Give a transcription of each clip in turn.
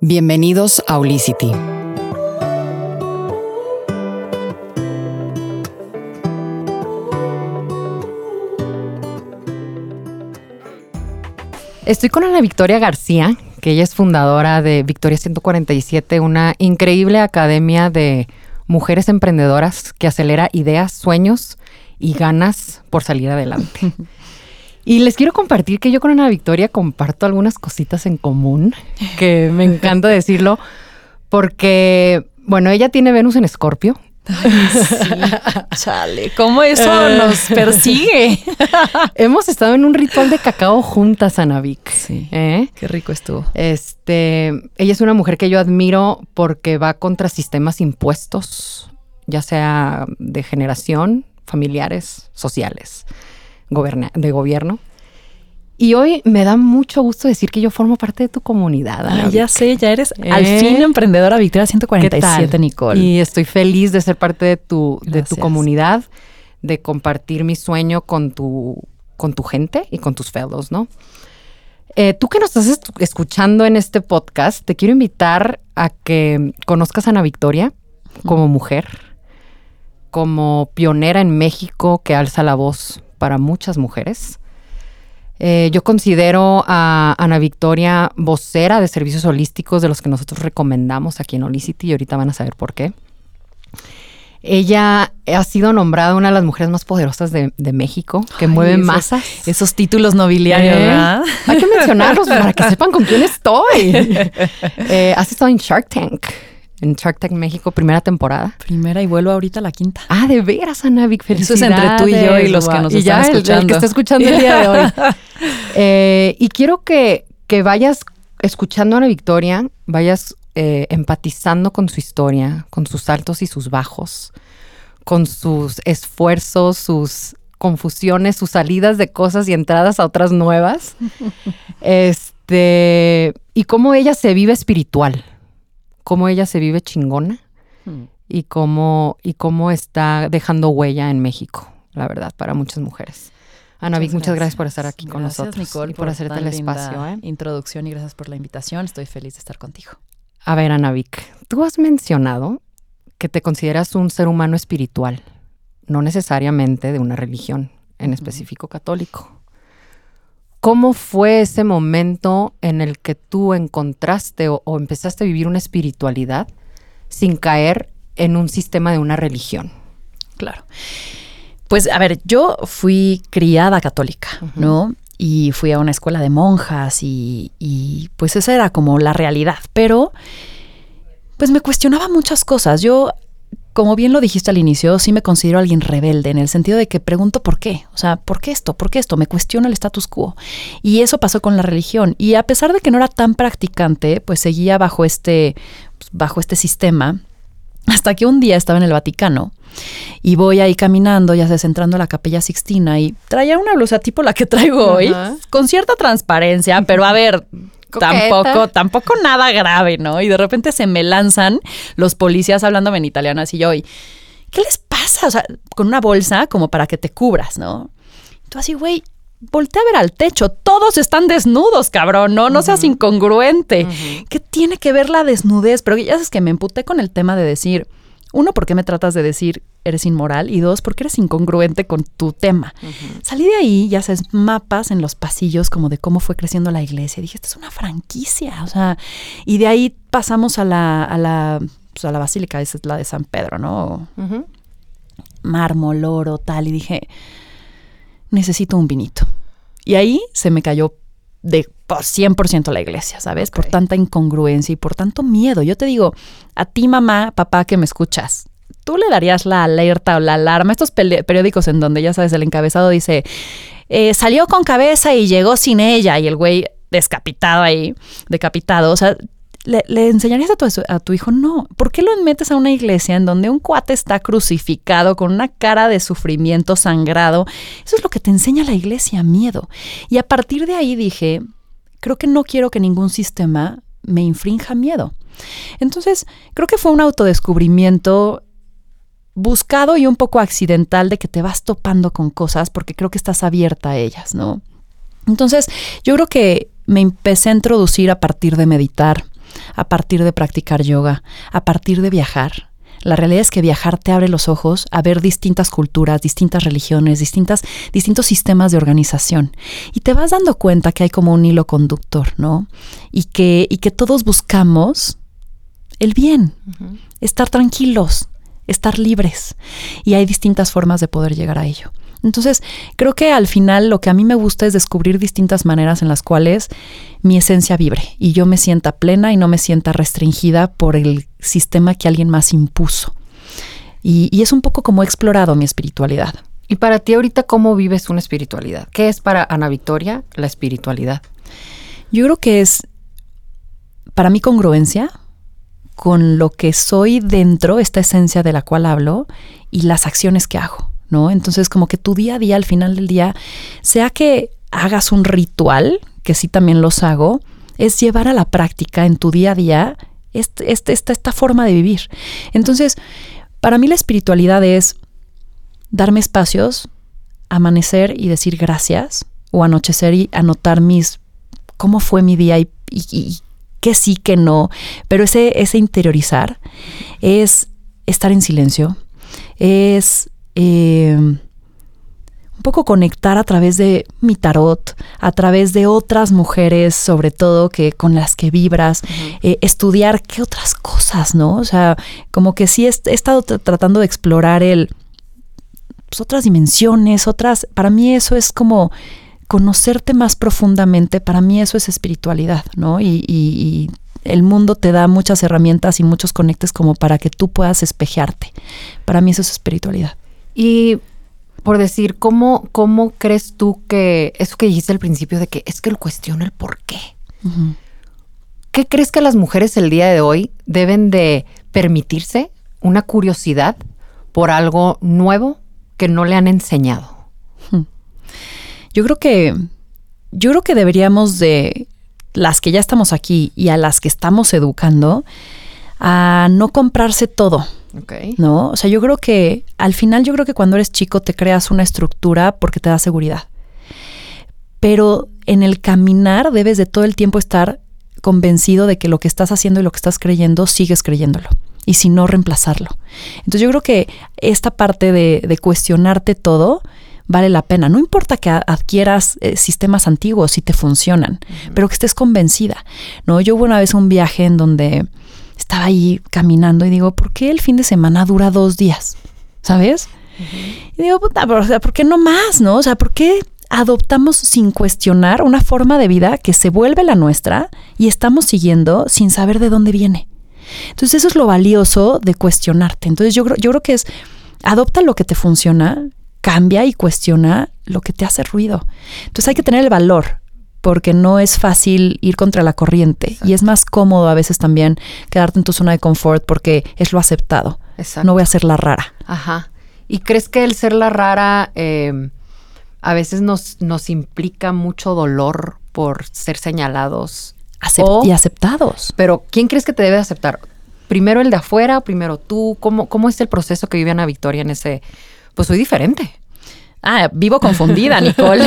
Bienvenidos a Olicity. Estoy con Ana Victoria García, que ella es fundadora de Victoria 147, una increíble academia de mujeres emprendedoras que acelera ideas, sueños y ganas por salir adelante. Y les quiero compartir que yo con Ana Victoria comparto algunas cositas en común, que me encanta decirlo, porque, bueno, ella tiene Venus en Escorpio. Ay, sí. Chale, ¿cómo eso nos persigue? Hemos estado en un ritual de cacao juntas, Ana Vic. Sí. ¿eh? Qué rico estuvo. Este, ella es una mujer que yo admiro porque va contra sistemas impuestos, ya sea de generación, familiares, sociales de gobierno. Y hoy me da mucho gusto decir que yo formo parte de tu comunidad. Ana ya sé, ya eres al ¿Eh? fin emprendedora Victoria 147, Nicole. Y estoy feliz de ser parte de tu, de tu comunidad, de compartir mi sueño con tu, con tu gente y con tus fellows, ¿no? Eh, tú que nos estás escuchando en este podcast, te quiero invitar a que conozcas a Ana Victoria como mujer, como pionera en México que alza la voz para muchas mujeres. Eh, yo considero a Ana Victoria vocera de servicios holísticos de los que nosotros recomendamos aquí en Holicity y ahorita van a saber por qué. Ella ha sido nombrada una de las mujeres más poderosas de, México, que mueve masas. Esos títulos nobiliarios, ¿Eh? ¿verdad? Hay que mencionarlos para que sepan con quién estoy. Eh, has estado en Shark Tank en Shark Tank México, primera temporada. Primera y vuelvo ahorita a la quinta. Ah, de veras, Ana Vic, Eso es entre tú y yo y los que nos están escuchando. El, que está escuchando el día de hoy. Eh, y quiero que, que, vayas escuchando a Ana Victoria, vayas eh, empatizando con su historia, con sus altos y sus bajos, con sus esfuerzos, sus confusiones, sus salidas de cosas y entradas a otras nuevas. este, y cómo ella se vive espiritual cómo ella se vive chingona hmm. y, cómo, y cómo está dejando huella en México, la verdad, para muchas mujeres. Ana Vic, muchas gracias por estar aquí con nosotros Nicole, y por, hacerte el espacio. ¿eh? Introducción y gracias por la invitación. Estoy feliz de estar contigo. A ver, Ana Vic, tú has mencionado que te consideras un ser humano espiritual, no necesariamente de una religión, en específico católico. ¿Cómo fue ese momento en el que tú encontraste o, empezaste a vivir una espiritualidad sin caer en un sistema de una religión? Claro. Pues a ver, yo fui criada católica, ¿no? Y fui a una escuela de monjas y, y, pues esa era como la realidad, pero pues me cuestionaba muchas cosas. Yo como bien lo dijiste al inicio, sí me considero alguien rebelde en el sentido de que pregunto por qué. O sea, ¿por qué esto? ¿Por qué esto? Me cuestiono el status quo. Y eso pasó con la religión. Y a pesar de que no era tan practicante, pues seguía bajo este, bajo este sistema. Hasta que un día estaba en el Vaticano y voy ahí caminando, ya sabes, entrando a la capilla Sixtina y traía una blusa tipo la que traigo hoy, con cierta transparencia, pero a ver, Tampoco, tampoco nada grave, ¿no? Y de repente se me lanzan los policías hablando en italiano así yo, y ¿qué les pasa? O sea, con una bolsa como para que te cubras, ¿no? Tú así, güey, voltea a ver al techo, todos están desnudos, cabrón, no, no seas incongruente. ¿Qué tiene que ver la desnudez? Pero ya sabes que me emputé con el tema de decir, uno, ¿por qué me tratas de decir eres inmoral? Y dos, ¿por qué eres incongruente con tu tema? Salí de ahí, ya sabes, mapas en los pasillos como de cómo fue creciendo la iglesia. Dije, esta es una franquicia, o sea, y de ahí pasamos a la, a la, pues a la basílica, esa es la de San Pedro, ¿no? Mármol, oro, tal, y dije, necesito un vinito. Y ahí se me cayó de por 100% la iglesia, ¿sabes? Por tanta incongruencia y por tanto miedo. Yo te digo, a ti mamá, papá que me escuchas, tú le darías la alerta o la alarma, estos periódicos en donde ya sabes, el encabezado dice, eh, salió con cabeza y llegó sin ella y el güey descapitado ahí, decapitado, o sea, ¿Le, enseñarías a tu, a tu, hijo? No. ¿Por qué lo metes a una iglesia en donde un cuate está crucificado con una cara de sufrimiento sangrado? Eso es lo que te enseña la iglesia, miedo. Y a partir de ahí dije, creo que no quiero que ningún sistema me infrinja miedo. Entonces, creo que fue un autodescubrimiento buscado y un poco accidental de que te vas topando con cosas porque creo que estás abierta a ellas, ¿no? Entonces, yo creo que me empecé a introducir a partir de meditar, a partir de practicar yoga, a partir de viajar. La realidad es que viajar te abre los ojos a ver distintas culturas, distintas religiones, distintas, distintos sistemas de organización. Y te vas dando cuenta que hay como un hilo conductor, ¿no? Y que, y que todos buscamos el bien, estar tranquilos, estar libres. Y hay distintas formas de poder llegar a ello. Entonces, creo que al final lo que a mí me gusta es descubrir distintas maneras en las cuales mi esencia vibre y yo me sienta plena y no me sienta restringida por el sistema que alguien más impuso. Y, es un poco como he explorado mi espiritualidad. Y para ti ahorita, ¿cómo vives una espiritualidad? ¿Qué es para Ana Victoria la espiritualidad? Yo creo que es, para mí, congruencia con lo que soy dentro, esta esencia de la cual hablo, y las acciones que hago. ¿No? Entonces, como que tu día a día, al final del día, sea que hagas un ritual, que sí también los hago, es llevar a la práctica en tu día a día este, este, esta, forma de vivir. Entonces, para mí la espiritualidad es darme espacios, amanecer y decir gracias, o anochecer y anotar mis cómo fue mi día y, qué sí, qué no. Pero ese interiorizar es estar en silencio, es eh, un poco conectar a través de mi tarot, a través de otras mujeres, sobre todo que con las que vibras, eh, estudiar qué otras cosas, ¿no? O sea, como que sí he, estado tratando de explorar el pues, otras dimensiones, otras. Para mí eso es como conocerte más profundamente. Para mí eso es espiritualidad, ¿no? y, y el mundo te da muchas herramientas y muchos conectes como para que tú puedas espejearte. Para mí eso es espiritualidad. Y por decir, ¿cómo, ¿cómo crees tú que eso que dijiste al principio de que es que él cuestiona el por qué? ¿Qué crees que las mujeres el día de hoy deben de permitirse una curiosidad por algo nuevo que no le han enseñado? Yo creo que yo creo que deberíamos de las que ya estamos aquí y a las que estamos educando a no comprarse todo. ¿No? O sea, yo creo que al final, yo creo que cuando eres chico te creas una estructura porque te da seguridad. Pero en el caminar debes de todo el tiempo estar convencido de que lo que estás haciendo y lo que estás creyendo, sigues creyéndolo. Y si no, reemplazarlo. Entonces yo creo que esta parte de, cuestionarte todo vale la pena. No importa que adquieras eh, sistemas antiguos si te funcionan, pero que estés convencida. ¿no? Yo hubo una vez un viaje en donde estaba ahí caminando y digo, ¿por qué el fin de semana dura dos días? ¿Sabes? Y digo, puta, pero, o sea, ¿por qué no más, no? O sea, ¿por qué adoptamos sin cuestionar una forma de vida que se vuelve la nuestra y estamos siguiendo sin saber de dónde viene? Entonces eso es lo valioso de cuestionarte. Entonces yo, yo creo que es, adopta lo que te funciona, cambia y cuestiona lo que te hace ruido. Entonces hay que tener el valor porque no es fácil ir contra la corriente y es más cómodo a veces también quedarte en tu zona de confort porque es lo aceptado. Exacto. No voy a ser la rara. Ajá. ¿Y crees que el ser la rara eh, a veces nos, nos implica mucho dolor por ser señalados? y aceptados. Pero ¿quién crees que te debe aceptar? ¿Primero el de afuera o primero tú? ¿Cómo, ¿Cómo es el proceso que vive Ana Victoria en ese? Pues soy diferente. Ah, vivo confundida, Nicole.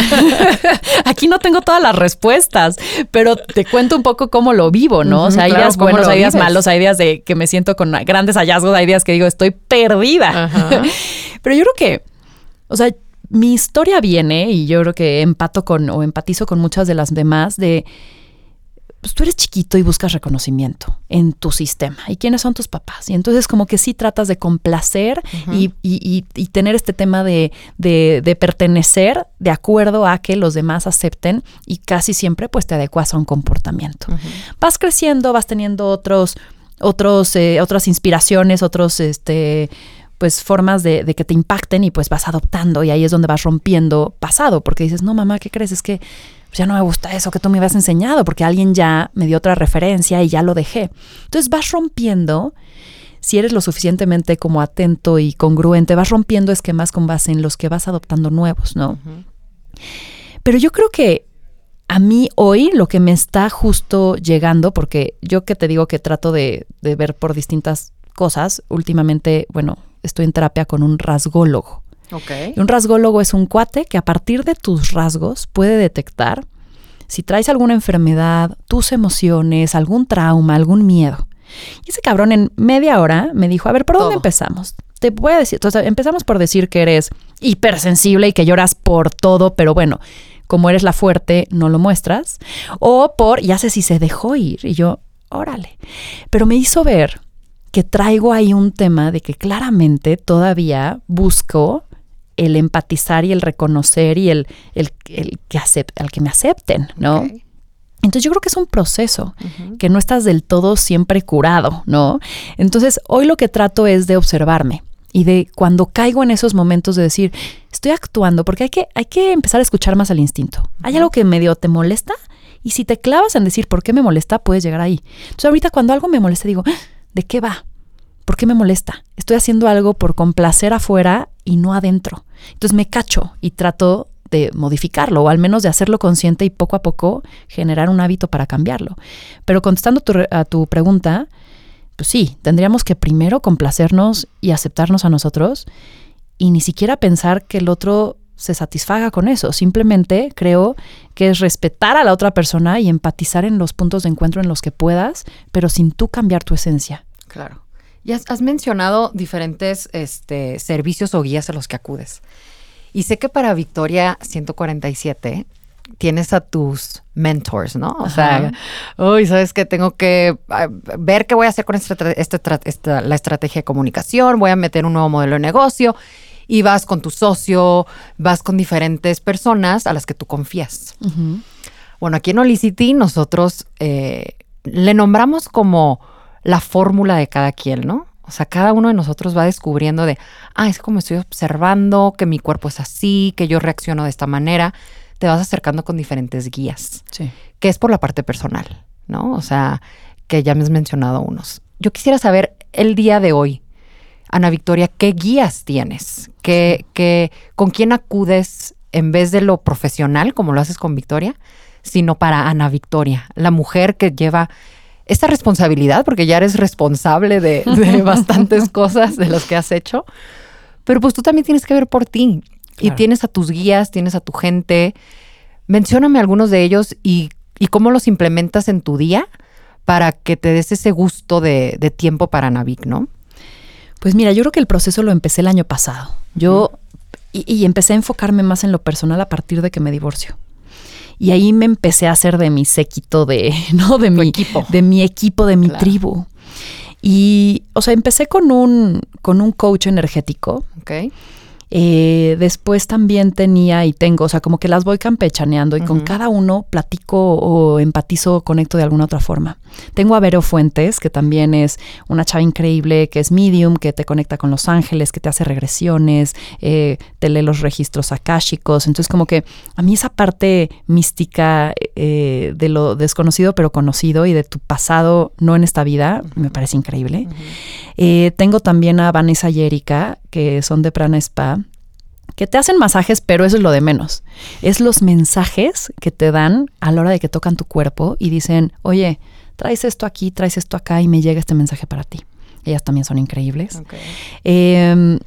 Aquí no tengo todas las respuestas, pero te cuento un poco cómo lo vivo, ¿no? o sea, hay días buenos, hay días malos, hay días de que me siento con grandes hallazgos, hay días que digo, estoy perdida. pero yo creo que, o sea, mi historia viene, y yo creo que empato con o empatizo con muchas de las demás, de pues tú eres chiquito y buscas reconocimiento en tu sistema. ¿Y quiénes son tus papás? Y entonces como que sí tratas de complacer y, tener este tema de, pertenecer de acuerdo a que los demás acepten y casi siempre pues te adecuas a un comportamiento. Vas creciendo, vas teniendo otros, otros, eh, otras inspiraciones, otros, este pues formas de, de, que te impacten y pues vas adoptando y ahí es donde vas rompiendo pasado, porque dices, no mamá, ¿qué crees? Es que pues ya no me gusta eso que tú me habías enseñado, porque alguien ya me dio otra referencia y ya lo dejé. Entonces vas rompiendo, si eres lo suficientemente como atento y congruente, vas rompiendo esquemas con base en los que vas adoptando nuevos, ¿no? Pero yo creo que a mí hoy lo que me está justo llegando, porque yo que te digo que trato de, de ver por distintas cosas, últimamente, bueno, estoy en terapia con un rasgólogo. Okay. un rasgólogo es un cuate que a partir de tus rasgos puede detectar si traes alguna enfermedad, tus emociones, algún trauma, algún miedo. Y ese cabrón en media hora me dijo, a ver, ¿por dónde empezamos? Te voy a decir, entonces empezamos por decir que eres hipersensible y que lloras por todo, pero bueno, como eres la fuerte, no lo muestras. O por, ya sé si se dejó ir. Y yo, órale. Pero me hizo ver que traigo ahí un tema de que claramente todavía busco el empatizar y el reconocer y el, el, el que, al que me acepten, ¿no? Entonces yo creo que es un proceso, que no estás del todo siempre curado, ¿no? Entonces hoy lo que trato es de observarme y de cuando caigo en esos momentos de decir, estoy actuando, porque hay que, hay que empezar a escuchar más al instinto. Hay algo que medio te molesta y si te clavas en decir por qué me molesta, puedes llegar ahí. Entonces ahorita cuando algo me molesta digo, ¿de qué va? ¿Por qué me molesta? Estoy haciendo algo por complacer afuera y no adentro. Entonces me cacho y trato de modificarlo o al menos de hacerlo consciente y poco a poco generar un hábito para cambiarlo. Pero contestando a tu pregunta, pues sí, tendríamos que primero complacernos y aceptarnos a nosotros y ni siquiera pensar que el otro se satisfaga con eso. Simplemente creo que es respetar a la otra persona y empatizar en los puntos de encuentro en los que puedas, pero sin tú cambiar tu esencia. Claro. Y has, mencionado diferentes este, servicios o guías a los que acudes. Y sé que para Victoria 147 tienes a tus mentors, ¿no? O sea, uy, sabes que tengo que ver qué voy a hacer con esta, la estrategia de comunicación, voy a meter un nuevo modelo de negocio y vas con tu socio, vas con diferentes personas a las que tú confías. Bueno, aquí en Olicity nosotros eh, le nombramos como la fórmula de cada quien, ¿no? O sea, cada uno de nosotros va descubriendo de, ah, es como estoy observando, que mi cuerpo es así, que yo reacciono de esta manera. Te vas acercando con diferentes guías, sí. que es por la parte personal, ¿no? O sea, que ya me has mencionado unos. Yo quisiera saber el día de hoy, Ana Victoria, ¿qué guías tienes? ¿Qué, qué, ¿Con quién acudes en vez de lo profesional, como lo haces con Victoria, sino para Ana Victoria, la mujer que lleva esta responsabilidad, porque ya eres responsable de, bastantes cosas de las que has hecho, pero pues tú también tienes que ver por ti y tienes a tus guías, tienes a tu gente. Mencióname algunos de ellos y, cómo los implementas en tu día para que te des ese gusto de, tiempo para Navic, ¿no? Pues mira, yo creo que el proceso lo empecé el año pasado. Yo y, empecé a enfocarme más en lo personal a partir de que me divorcio. Y ahí me empecé a hacer de mi séquito de, ¿no? De mi equipo. De mi equipo, de mi tribu. Y, o sea, empecé con un, con un coach energético. Ok. Eh, después también tenía y tengo, o sea, como que las voy campechaneando y con cada uno platico o empatizo o conecto de alguna otra forma. Tengo a Vero Fuentes, que también es una chava increíble, que es medium, que te conecta con los ángeles, que te hace regresiones, eh, te lee los registros akáshicos. Entonces, como que a mí esa parte mística eh, de lo desconocido pero conocido y de tu pasado no en esta vida, me parece increíble. tengo también a Vanessa y Erika, que son de Prana Spa que te hacen masajes, pero eso es lo de menos. Es los mensajes que te dan a la hora de que tocan tu cuerpo y dicen, oye, traes esto aquí, traes esto acá y me llega este mensaje para ti. Ellas también son increíbles. Em,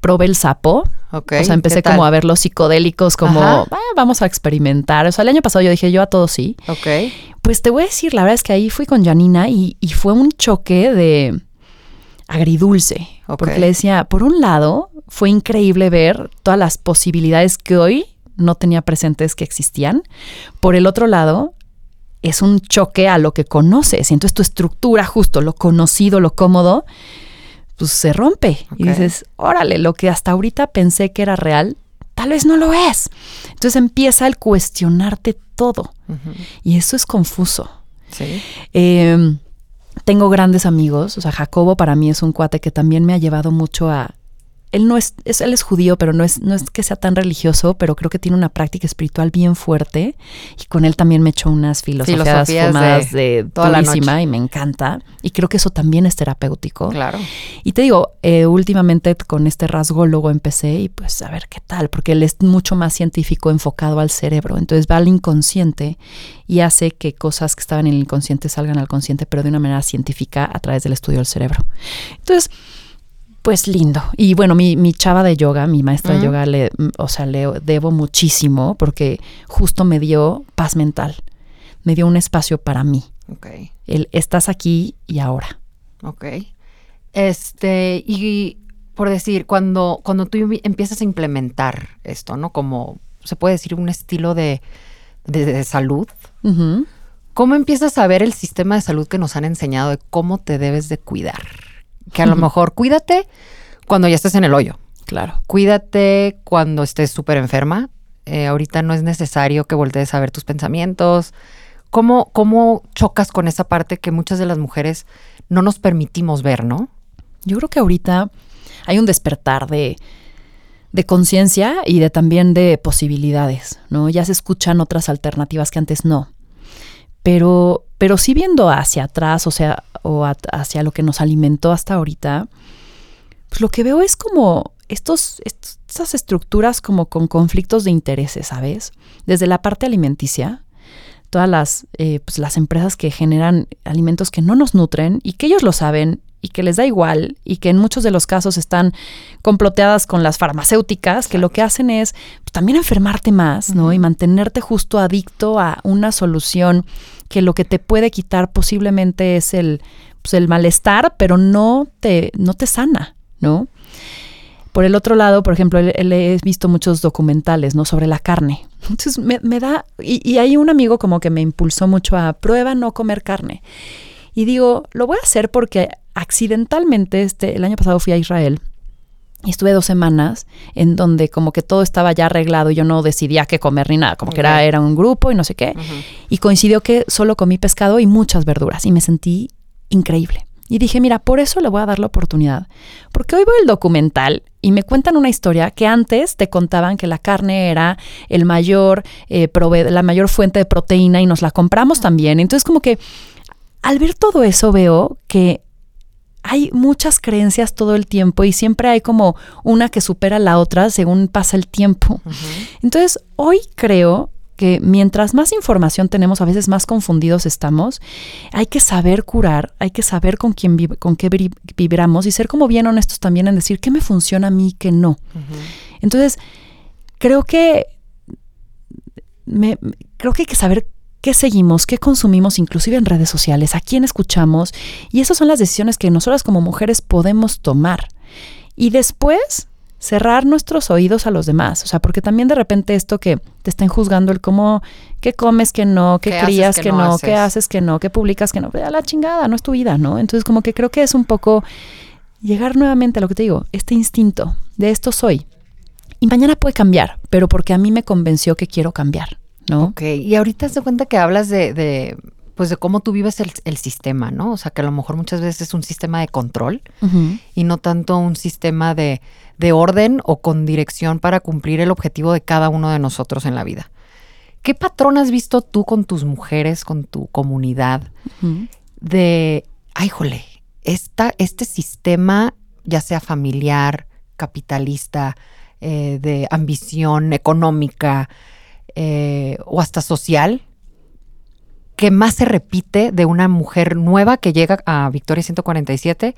probé el sapo. O sea, empecé como a ver los psicodélicos como, ah, vamos a experimentar. O sea, el año pasado yo dije, yo a todos sí. Ok. Pues te voy a decir, la verdad es que ahí fui con Janina y, y fue un choque de agridulce. Porque le decía, por un lado, fue increíble ver todas las posibilidades que hoy no tenía presentes que existían. Por el otro lado, es un choque a lo que conoces. Y entonces tu estructura, justo lo conocido, lo cómodo, pues se rompe. Y dices, órale, lo que hasta ahorita pensé que era real, tal vez no lo es. Entonces empieza el cuestionarte todo. Y eso es confuso. Sí. Em, tengo grandes amigos, o sea, Jacobo para mí es un cuate que también me ha llevado mucho a él no es, él es judío, pero no es, no es que sea tan religioso, pero creo que tiene una práctica espiritual bien fuerte. Y con él también me echo unas filosofías, filosofías de, toda la noche. y me encanta. Y creo que eso también es terapéutico. Claro. Y te digo, eh, últimamente con este rasgólogo empecé y pues a ver qué tal, porque él es mucho más científico enfocado al cerebro. Entonces va al inconsciente y hace que cosas que estaban en el inconsciente salgan al consciente, pero de una manera científica a través del estudio del cerebro. Entonces, Pues lindo. Y bueno, mi, mi chava de yoga, mi maestra de yoga, le, o sea, le debo muchísimo porque justo me dio paz mental. Me dio un espacio para mí. Ok. El estás aquí y ahora. Ok. Este, y por decir, cuando, cuando tú empiezas a implementar esto, ¿no? Como se puede decir un estilo de, de, salud. ¿Cómo empiezas a ver el sistema de salud que nos han enseñado de cómo te debes de cuidar? Que a lo mejor cuídate cuando ya estés en el hoyo. Claro. Cuídate cuando estés súper enferma. Eh, ahorita no es necesario que voltees a ver tus pensamientos. ¿Cómo, ¿Cómo chocas con esa parte que muchas de las mujeres no nos permitimos ver, no? Yo creo que ahorita hay un despertar de, de conciencia y de también de posibilidades, ¿no? Ya se escuchan otras alternativas que antes no. Pero, pero sí viendo hacia atrás, o sea, o hacia lo que nos alimentó hasta ahorita, pues lo que veo es como estos, estas estructuras como con conflictos de intereses, ¿sabes? Desde la parte alimenticia, todas las, eh, pues las empresas que generan alimentos que no nos nutren y que ellos lo saben y que les da igual y que en muchos de los casos están comploteadas con las farmacéuticas, que lo que hacen es pues, también enfermarte más, ¿no? Y mantenerte justo adicto a una solución que lo que te puede quitar posiblemente es el, pues, el malestar, pero no te, no te sana, ¿no? Por el otro lado, por ejemplo, he visto muchos documentales, ¿no? Sobre la carne. Entonces me, da, y, y hay un amigo como que me impulsó mucho a prueba no comer carne. Y digo, lo voy a hacer porque accidentalmente, este, el año pasado fui a Israel y estuve dos semanas en donde como que todo estaba ya arreglado y yo no decidía qué comer ni nada, como que era, era un grupo y no sé qué. Y coincidió que solo comí pescado y muchas verduras y me sentí increíble. Y dije, mira, por eso le voy a dar la oportunidad. Porque hoy veo el documental y me cuentan una historia que antes te contaban que la carne era el mayor, eh, la mayor fuente de proteína y nos la compramos también. Entonces como que al ver todo eso veo que hay muchas creencias todo el tiempo y siempre hay como una que supera a la otra según pasa el tiempo. Entonces, hoy creo que mientras más información tenemos, a veces más confundidos estamos, hay que saber curar, hay que saber con quién con qué vibramos y ser como bien honestos también en decir qué me funciona a mí y qué no. Entonces, creo que me, creo que hay que saber qué seguimos, qué consumimos, inclusive en redes sociales, a quién escuchamos. Y esas son las decisiones que nosotras como mujeres podemos tomar. Y después cerrar nuestros oídos a los demás. O sea, porque también de repente esto que te estén juzgando el cómo, qué comes que no, qué, crías que, no, qué haces que no, qué publicas que no, a la chingada, no es tu vida, ¿no? Entonces como que creo que es un poco llegar nuevamente a lo que te digo, este instinto de esto soy. Y mañana puede cambiar, pero porque a mí me convenció que quiero cambiar. ¿No? Ok, y ahorita te cuenta que hablas de, pues de cómo tú vives el, sistema, ¿no? O sea, que a lo mejor muchas veces es un sistema de control y no tanto un sistema de, orden o con dirección para cumplir el objetivo de cada uno de nosotros en la vida. ¿Qué patrón has visto tú con tus mujeres, con tu comunidad de, ay, jole, esta, este sistema, ya sea familiar, capitalista, eh, de ambición económica, eh, o hasta social que más se repite de una mujer nueva que llega a Victoria 147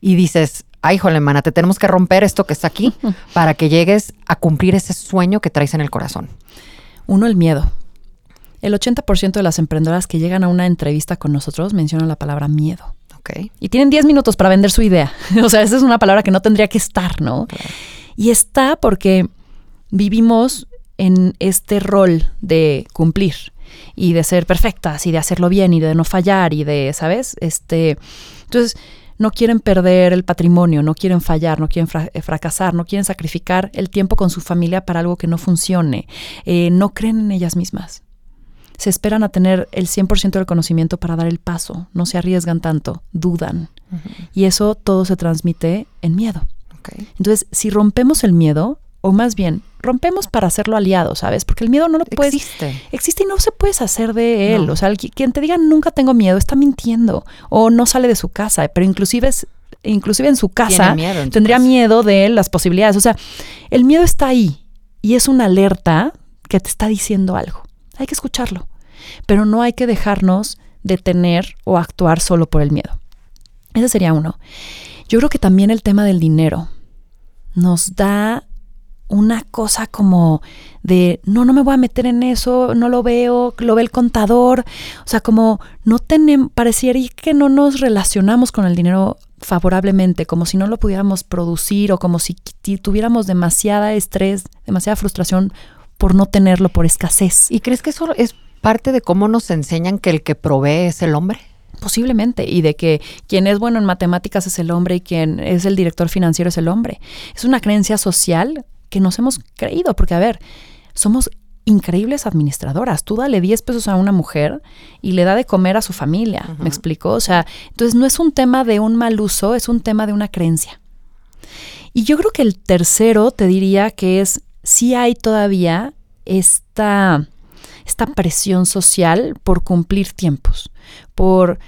y dices, ay, jole, mana, te tenemos que romper esto que está aquí para que llegues a cumplir ese sueño que traes en el corazón. Uno, el miedo. El 80% de las emprendedoras que llegan a una entrevista con nosotros mencionan la palabra miedo. Okay. Y tienen 10 minutos para vender su idea. o sea, esa es una palabra que no tendría que estar, ¿no? Y está porque vivimos en este rol de cumplir y de ser perfectas y de hacerlo bien y de no fallar y de, ¿sabes? Este, entonces, no quieren perder el patrimonio, no quieren fallar, no quieren eh, fracasar, no quieren sacrificar el tiempo con su familia para algo que no funcione, eh, no creen en ellas mismas. Se esperan a tener el 100% del conocimiento para dar el paso, no se arriesgan tanto, dudan. Y eso todo se transmite en miedo. Entonces, si rompemos el miedo, o más bien, rompemos para hacerlo aliado, ¿sabes? Porque el miedo no lo puedes... Existe. Existe y no se puede hacer de él. O sea, quien te diga nunca tengo miedo está mintiendo o no sale de su casa, pero inclusive es, inclusive en su casa tendría miedo de las posibilidades. O sea, el miedo está ahí y es una alerta que te está diciendo algo. Hay que escucharlo, pero no hay que dejarnos detener o actuar solo por el miedo. Ese sería uno. Yo creo que también el tema del dinero nos da una cosa como de, no, no me voy a meter en eso, no lo veo, lo ve el contador. O sea, como no tenemos, parecería que no nos relacionamos con el dinero favorablemente, como si no lo pudiéramos producir o como si tuviéramos demasiada estrés, demasiada frustración por no tenerlo, por escasez. ¿Y crees que eso es parte de cómo nos enseñan que el que provee es el hombre? Posiblemente, y de que quien es bueno en matemáticas es el hombre y quien es el director financiero es el hombre. Es una creencia social que nos hemos creído, porque a ver, somos increíbles administradoras. Tú dale 10 pesos a una mujer y le da de comer a su familia, ¿me explico? O sea, entonces no es un tema de un mal uso, es un tema de una creencia. Y yo creo que el tercero te diría que es si hay todavía esta, esta presión social por cumplir tiempos, por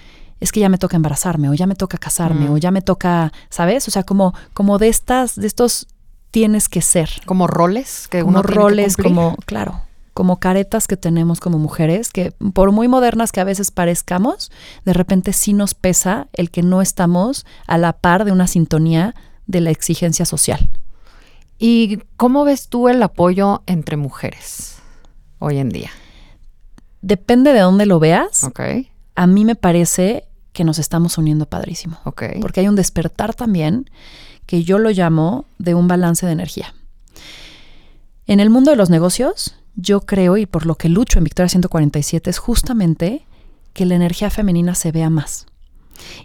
es que ya me toca embarazarme o ya me toca casarme o ya me toca, ¿sabes? O sea, como, como de estas, de estos tienes que ser. Como roles que uno roles, como, claro, como caretas que tenemos como mujeres, que por muy modernas que a veces parezcamos, de repente sí nos pesa el que no estamos a la par de una sintonía de la exigencia social. ¿Y cómo ves tú el apoyo entre mujeres hoy en día? Depende de dónde lo veas. Ok. A mí me parece que nos estamos uniendo padrísimo. Ok. Porque hay un despertar también que yo lo llamo de un balance de energía. En el mundo de los negocios, yo creo, y por lo que lucho en Victoria 147, es justamente que la energía femenina se vea más.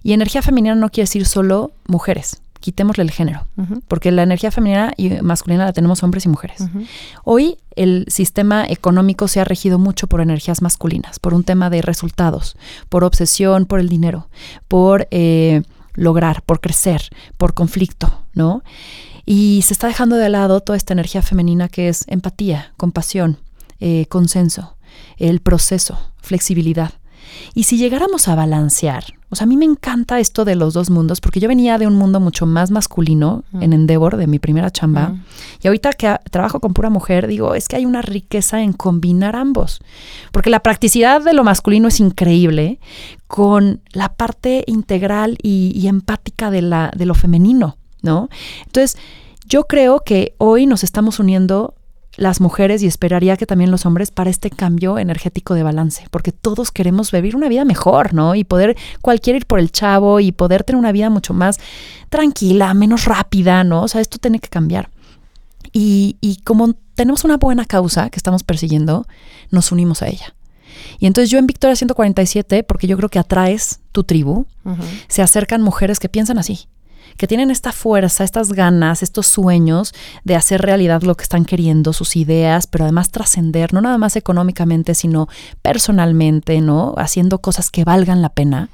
Y energía femenina no quiere decir solo mujeres, quitémosle el género, porque la energía femenina y masculina la tenemos hombres y mujeres. Hoy el sistema económico se ha regido mucho por energías masculinas, por un tema de resultados, por obsesión por el dinero, por... Eh, lograr, por crecer, por conflicto, ¿no? Y se está dejando de lado toda esta energía femenina que es empatía, compasión, eh, consenso, el proceso, flexibilidad. Y si llegáramos a balancear, o sea, a mí me encanta esto de los dos mundos, porque yo venía de un mundo mucho más masculino en Endeavor, de mi primera chamba, y ahorita que trabajo con pura mujer, digo, es que hay una riqueza en combinar ambos, porque la practicidad de lo masculino es increíble con la parte integral y, y empática de, la, de lo femenino, ¿no? Entonces, yo creo que hoy nos estamos uniendo las mujeres y esperaría que también los hombres para este cambio energético de balance, porque todos queremos vivir una vida mejor, ¿no? Y poder cualquier ir por el chavo y poder tener una vida mucho más tranquila, menos rápida, ¿no? O sea, esto tiene que cambiar. Y, y como tenemos una buena causa que estamos persiguiendo, nos unimos a ella. Y entonces yo en Victoria 147, porque yo creo que atraes tu tribu, se acercan mujeres que piensan así, que tienen esta fuerza, estas ganas, estos sueños de hacer realidad lo que están queriendo, sus ideas, pero además trascender, no nada más económicamente, sino personalmente, ¿no? Haciendo cosas que valgan la pena.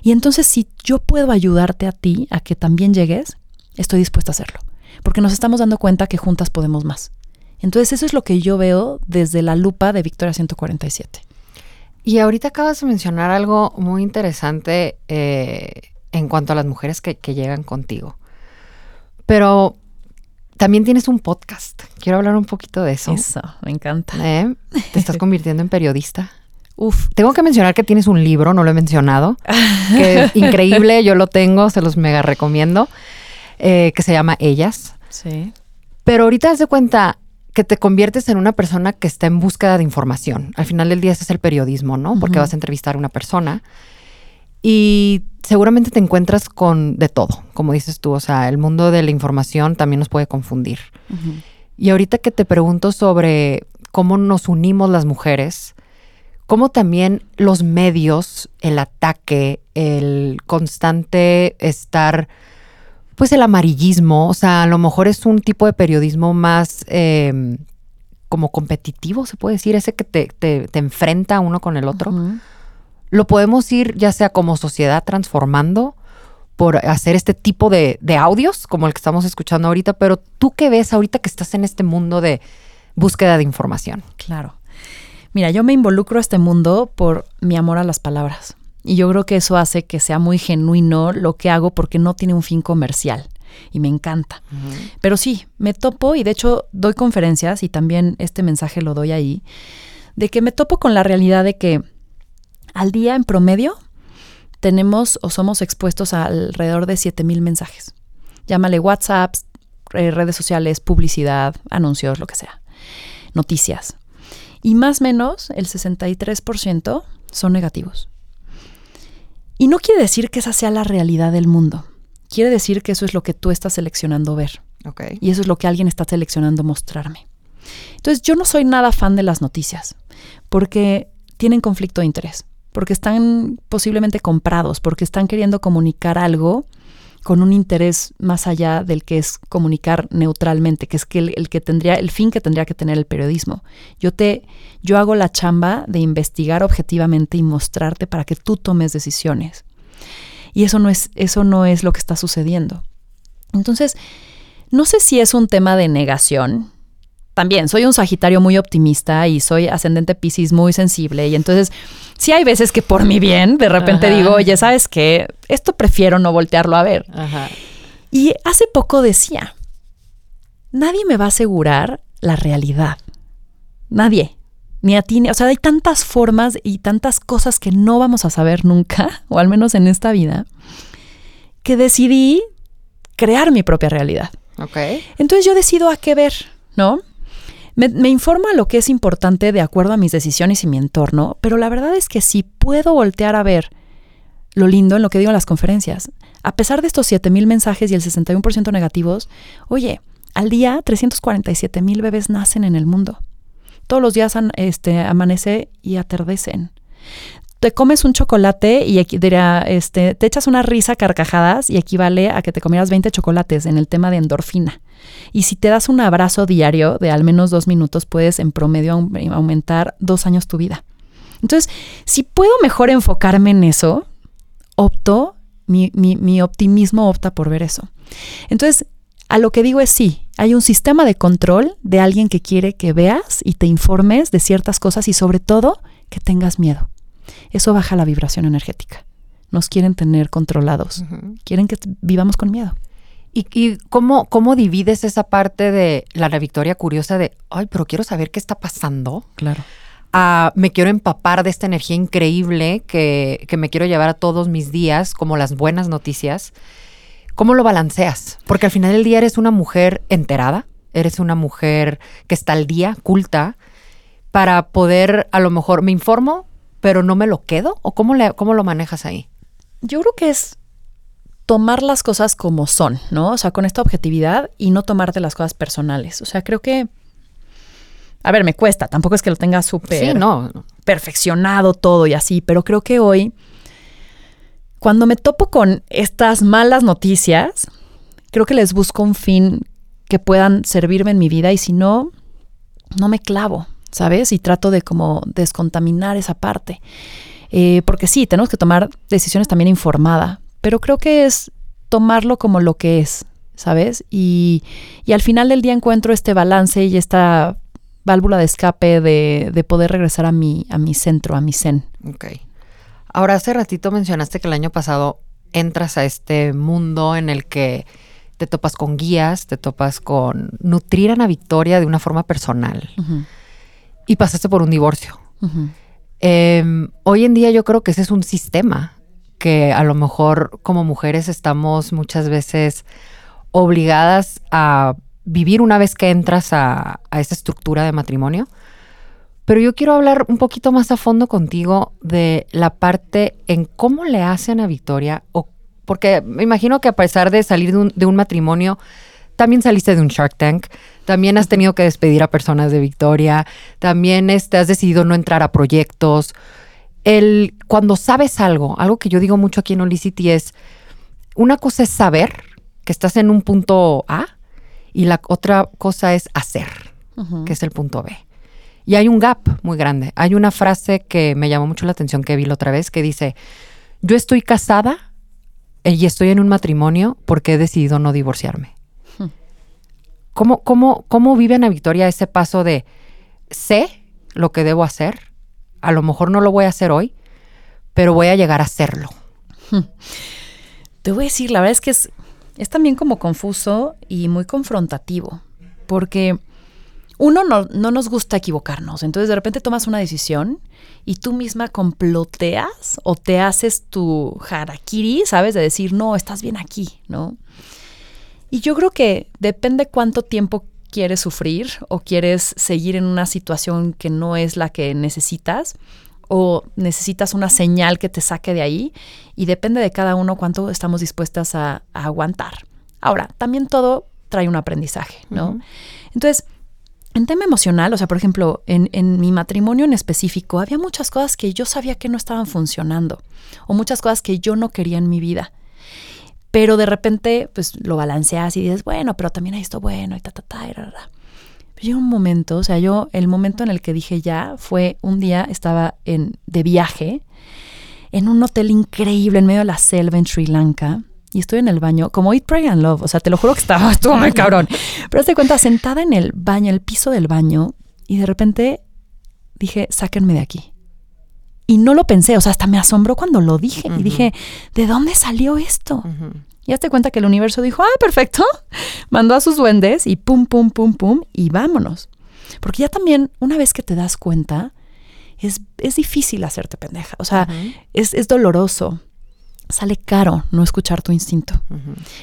Y entonces si yo puedo ayudarte a ti a que también llegues, estoy dispuesta a hacerlo, porque nos estamos dando cuenta que juntas podemos más. Entonces eso es lo que yo veo desde la lupa de Victoria 147. Y ahorita acabas de mencionar algo muy interesante eh, en cuanto a las mujeres que, llegan contigo. Pero también tienes un podcast. Quiero hablar un poquito de eso. Eso, me encanta. ¿Eh? Te estás convirtiendo en periodista. Uf, tengo que mencionar que tienes un libro, no lo he mencionado, que es increíble, yo lo tengo, se los mega recomiendo, eh, que se llama Ellas. Sí. Pero ahorita haz de cuenta que te conviertes en una persona que está en búsqueda de información. Al final del día ese es el periodismo, ¿no? Porque vas a entrevistar a una persona y seguramente te encuentras con de todo, como dices tú, o sea, el mundo de la información también nos puede confundir. Y ahorita que te pregunto sobre cómo nos unimos las mujeres, cómo también los medios, el ataque, el constante estar, pues el amarillismo, o sea, a lo mejor es un tipo de periodismo más em, como competitivo, se puede decir, ese que te, te, enfrenta uno con el otro lo podemos ir ya sea como sociedad transformando por hacer este tipo de, audios como el que estamos escuchando ahorita, pero tú qué ves ahorita que estás en este mundo de búsqueda de información. Claro. Mira, yo me involucro a este mundo por mi amor a las palabras. Y yo creo que eso hace que sea muy genuino lo que hago porque no tiene un fin comercial. Y me encanta. Pero sí, me topo y de hecho doy conferencias y también este mensaje lo doy ahí, de que me topo con la realidad de que al día en promedio tenemos o somos expuestos a alrededor de 7000 mensajes. Llámale WhatsApp, eh, redes sociales, publicidad, anuncios, lo que sea, noticias. Y más o menos el 63% son negativos. Y no quiere decir que esa sea la realidad del mundo. Quiere decir que eso es lo que tú estás seleccionando ver. Y eso es lo que alguien está seleccionando mostrarme. Entonces yo no soy nada fan de las noticias porque tienen conflicto de interés, porque están posiblemente comprados, porque están queriendo comunicar algo con un interés más allá del que es comunicar neutralmente, que es que el, que tendría, el fin que tendría que tener el periodismo. Yo te, yo hago la chamba de investigar objetivamente y mostrarte para que tú tomes decisiones. Y eso no es, eso no es lo que está sucediendo. Entonces, no sé si es un tema de negación. También soy un Sagitario muy optimista y soy ascendente Pisces muy sensible. Y entonces, sí hay veces que por mi bien, de repente digo, oye, ¿sabes qué? Esto prefiero no voltearlo a ver. Y hace poco decía, nadie me va a asegurar la realidad. Nadie. Ni a ti, ni, o sea, hay tantas formas y tantas cosas que no vamos a saber nunca, o al menos en esta vida, que decidí crear mi propia realidad. Entonces yo decido a qué ver, ¿no? Me, informa lo que es importante de acuerdo a mis decisiones y mi entorno, pero la verdad es que si puedo voltear a ver lo lindo en lo que digo en las conferencias, a pesar de estos 7000 mensajes y el 61% negativos, oye, al día 347 mil bebés nacen en el mundo. Todos los días este, amanece y atardecen te comes un chocolate y este, te echas una risa carcajadas y equivale a que te comieras 20 chocolates en el tema de endorfina. Y si te das un abrazo diario de al menos dos minutos, puedes en promedio aumentar dos años tu vida. Entonces, si puedo mejor enfocarme en eso, opto, mi optimismo opta por ver eso. Entonces, a lo que digo es sí, hay un sistema de control de alguien que quiere que veas y te informes de ciertas cosas y sobre todo que tengas miedo eso baja la vibración energética. Nos quieren tener controlados, quieren que vivamos con miedo. ¿Y, cómo, cómo, divides esa parte de la, victoria curiosa de, ay, pero quiero saber qué está pasando? Claro. me quiero empapar de esta energía increíble que, que me quiero llevar a todos mis días, como las buenas noticias. ¿Cómo lo balanceas? Porque al final del día eres una mujer enterada, eres una mujer que está al día, culta, para poder, a lo mejor, me informo, pero no me lo quedo? ¿O cómo, le, cómo lo manejas ahí? Yo creo que es tomar las cosas como son, ¿no? O sea, con esta objetividad y no tomarte las cosas personales. O sea, creo que... A ver, me cuesta, tampoco es que lo tenga súper no. perfeccionado todo y así, pero creo que hoy, cuando me topo con estas malas noticias, creo que les busco un fin que puedan servirme en mi vida y si no, no me clavo. ¿Sabes? Y trato de como descontaminar esa parte. Eh, porque sí, tenemos que tomar decisiones también informada, pero creo que es tomarlo como lo que es, ¿sabes? Y, al final del día encuentro este balance y esta válvula de escape de, de, poder regresar a mi, a mi centro, a mi zen. Ok. Ahora, hace ratito mencionaste que el año pasado entras a este mundo en el que te topas con guías, te topas con nutrir a la Victoria de una forma personal y pasaste por un divorcio. Em, hoy en día yo creo que ese es un sistema que a lo mejor como mujeres estamos muchas veces obligadas a vivir una vez que entras a, esa estructura de matrimonio. Pero yo quiero hablar un poquito más a fondo contigo de la parte en cómo le hacen a Victoria, o, porque me imagino que a pesar de salir de un matrimonio, también saliste de un Shark Tank, también has tenido que despedir a personas de Victoria, también este, has decidido no entrar a proyectos. El, cuando sabes algo, algo que yo digo mucho aquí en Olicity es, una cosa es saber que estás en un punto A y la otra cosa es hacer, que es el punto B. Y hay un gap muy grande. Hay una frase que me llamó mucho la atención que vi la otra vez que dice, yo estoy casada y estoy en un matrimonio porque he decidido no divorciarme. ¿Cómo, cómo, cómo vive Ana Victoria ese paso de sé lo que debo hacer? A lo mejor no lo voy a hacer hoy, pero voy a llegar a hacerlo. Te voy a decir, la verdad es que es, es también como confuso y muy confrontativo, porque uno, no, no nos gusta equivocarnos. Entonces de repente tomas una decisión y tú misma comploteas o te haces tu harakiri, ¿sabes? De decir, no, estás bien aquí, ¿no? Y yo creo que depende cuánto tiempo quieres sufrir o quieres seguir en una situación que no es la que necesitas o necesitas una señal que te saque de ahí y depende de cada uno cuánto estamos dispuestas a, aguantar. Ahora, también todo trae un aprendizaje, ¿no? Entonces, en tema emocional, o sea, por ejemplo, en, en, mi matrimonio en específico, había muchas cosas que yo sabía que no estaban funcionando o muchas cosas que yo no quería en mi vida. Pero de repente, pues lo balanceas y dices, bueno, pero también hay esto bueno y ta, ta, ta, y. Pero llegó un momento, o sea, yo, el momento en el que dije ya fue un día, estaba en, de viaje en un hotel increíble en medio de la selva en Sri Lanka y estoy en el baño, como Eat, Pray and Love. O sea, te lo juro que estaba, estuvo muy cabrón. Pero te cuenta, sentada en el baño, el piso del baño, y de repente dije, sáquenme de aquí. Y no lo pensé, o sea, hasta me asombró cuando lo dije. Y dije, ¿de dónde salió esto? Y hazte cuenta que el universo dijo, ah, perfecto. Mandó a sus duendes y pum, pum, pum, pum, y vámonos. Porque ya también, una vez que te das cuenta, es, es difícil hacerte pendeja. O sea, es, es doloroso sale caro no escuchar tu instinto.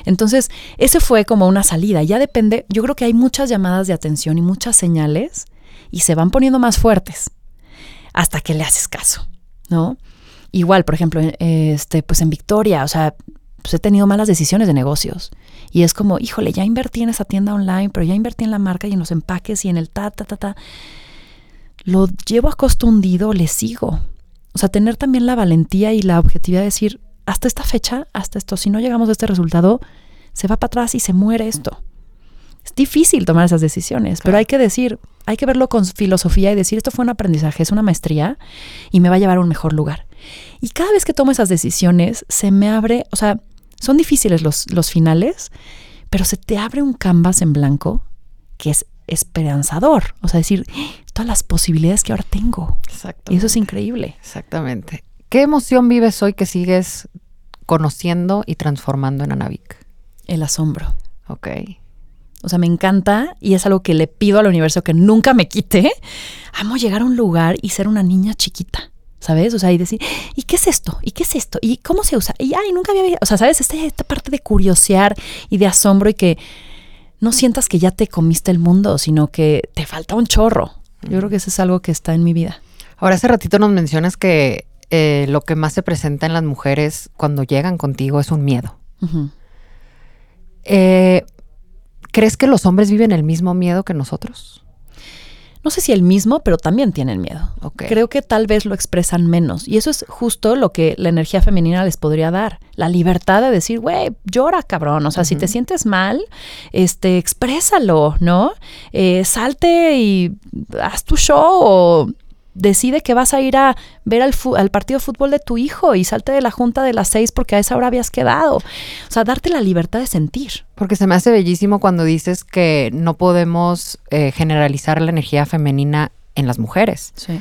Entonces, ese fue como una salida. Ya depende, yo creo que hay muchas llamadas de atención y muchas señales y se van poniendo más fuertes hasta que le haces caso, ¿no? Igual, por ejemplo, este, pues en Victoria, o sea, pues he tenido malas decisiones de negocios. Y es como, híjole, ya invertí en esa tienda online, pero ya invertí en la marca y en los empaques y en el ta, ta, ta, ta. Lo llevo a le sigo. O sea, tener también la valentía y la objetividad de decir, hasta esta fecha, hasta esto, si no llegamos a este resultado, se va para atrás y se muere esto. Es difícil tomar esas decisiones, pero hay que decir, hay que verlo con filosofía y decir, esto fue un aprendizaje, es una maestría y me va a llevar a un mejor lugar. Y cada vez que tomo esas decisiones, se me abre, o sea, son difíciles los, los finales, pero se te abre un canvas en blanco que es esperanzador. O sea, decir, ¡Ah! todas las posibilidades que ahora tengo. Y eso es increíble. Exactamente. ¿Qué emoción vives hoy que sigues conociendo y transformando en Anavik? El asombro. Ok. O sea, me encanta y es algo que le pido al universo que nunca me quite. Amo llegar a un lugar y ser una niña chiquita. ¿Sabes? O sea, y decir, ¿y qué es esto? ¿Y qué es esto? ¿Y cómo se usa? Y ay, nunca había. O sea, ¿sabes? Esta, esta parte de curiosear y de asombro y que no sientas que ya te comiste el mundo, sino que te falta un chorro. Yo creo que eso es algo que está en mi vida. Ahora, hace ratito nos mencionas que eh, lo que más se presenta en las mujeres cuando llegan contigo es un miedo. Eh, ¿Crees que los hombres viven el mismo miedo que nosotros? No sé si el mismo, pero también tienen miedo. Creo que tal vez lo expresan menos. Y eso es justo lo que la energía femenina les podría dar. La libertad de decir, güey, llora, cabrón. O sea, si te sientes mal, este, exprésalo, ¿no? Eh, salte y haz tu show o decide que vas a ir a ver al, al, partido de fútbol de tu hijo y salte de la junta de las seis porque a esa hora habías quedado. O sea, darte la libertad de sentir. Porque se me hace bellísimo cuando dices que no podemos eh, generalizar la energía femenina en las mujeres. Sí.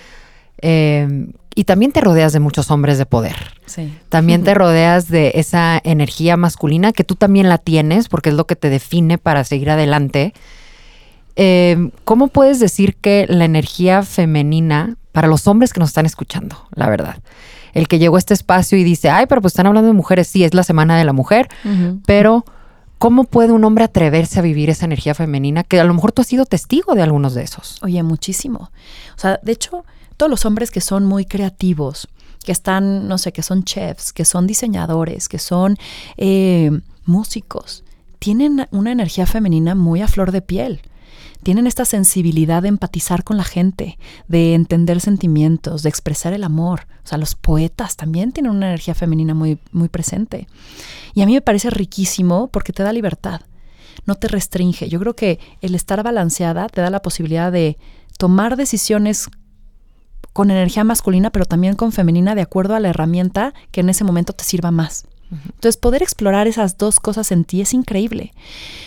Eh, y también te rodeas de muchos hombres de poder. Sí. También te rodeas de esa energía masculina que tú también la tienes porque es lo que te define para seguir adelante. Eh, ¿Cómo puedes decir que la energía femenina, para los hombres que nos están escuchando, la verdad, el que llegó a este espacio y dice, ay, pero pues están hablando de mujeres, sí, es la semana de la mujer, pero ¿cómo puede un hombre atreverse a vivir esa energía femenina? Que a lo mejor tú has sido testigo de algunos de esos. Oye, muchísimo. O sea, de hecho, todos los hombres que son muy creativos, que están, no sé, que son chefs, que son diseñadores, que son eh, músicos, tienen una energía femenina muy a flor de piel tienen esta sensibilidad de empatizar con la gente, de entender sentimientos, de expresar el amor. O sea, los poetas también tienen una energía femenina muy, muy presente. Y a mí me parece riquísimo porque te da libertad, no te restringe. Yo creo que el estar balanceada te da la posibilidad de tomar decisiones con energía masculina, pero también con femenina, de acuerdo a la herramienta que en ese momento te sirva más. Entonces, poder explorar esas dos cosas en ti es increíble.